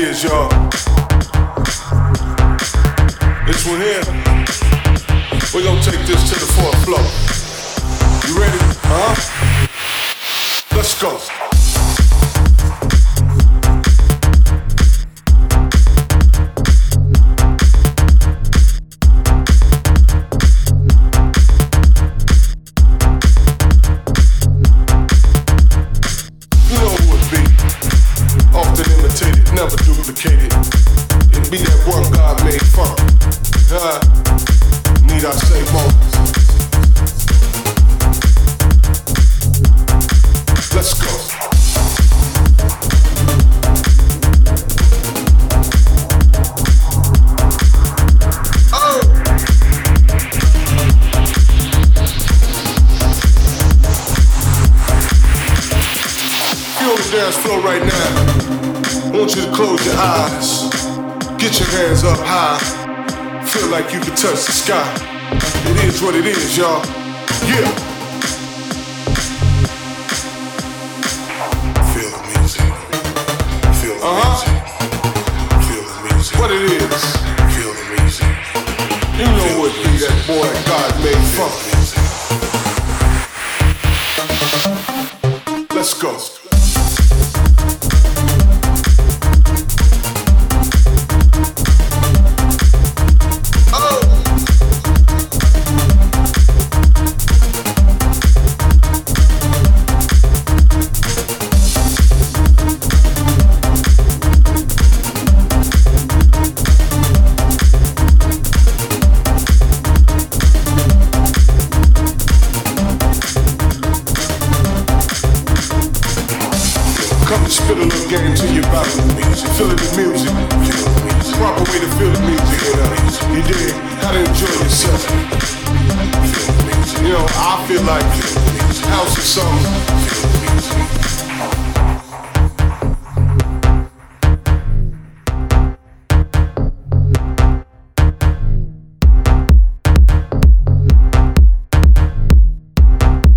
is, y'all. This one here, we're gonna take this to the fourth floor. You ready? Huh? Let's go. imitated, never duplicated. It be that one God made fun. Need I say more? Let's go. Oh! dance floor right now want you to close your eyes. Get your hands up high. Feel like you can touch the sky. It is what it is, y'all. Yeah. Uh-huh. what it is. Feel the music. You know Feel what it is, that boy God made fun. Let's go. Come and spit a little game to your body. Feel the music. Proper way to feel the music. You know, you dig? How to enjoy yourself. You know, I feel like house is something.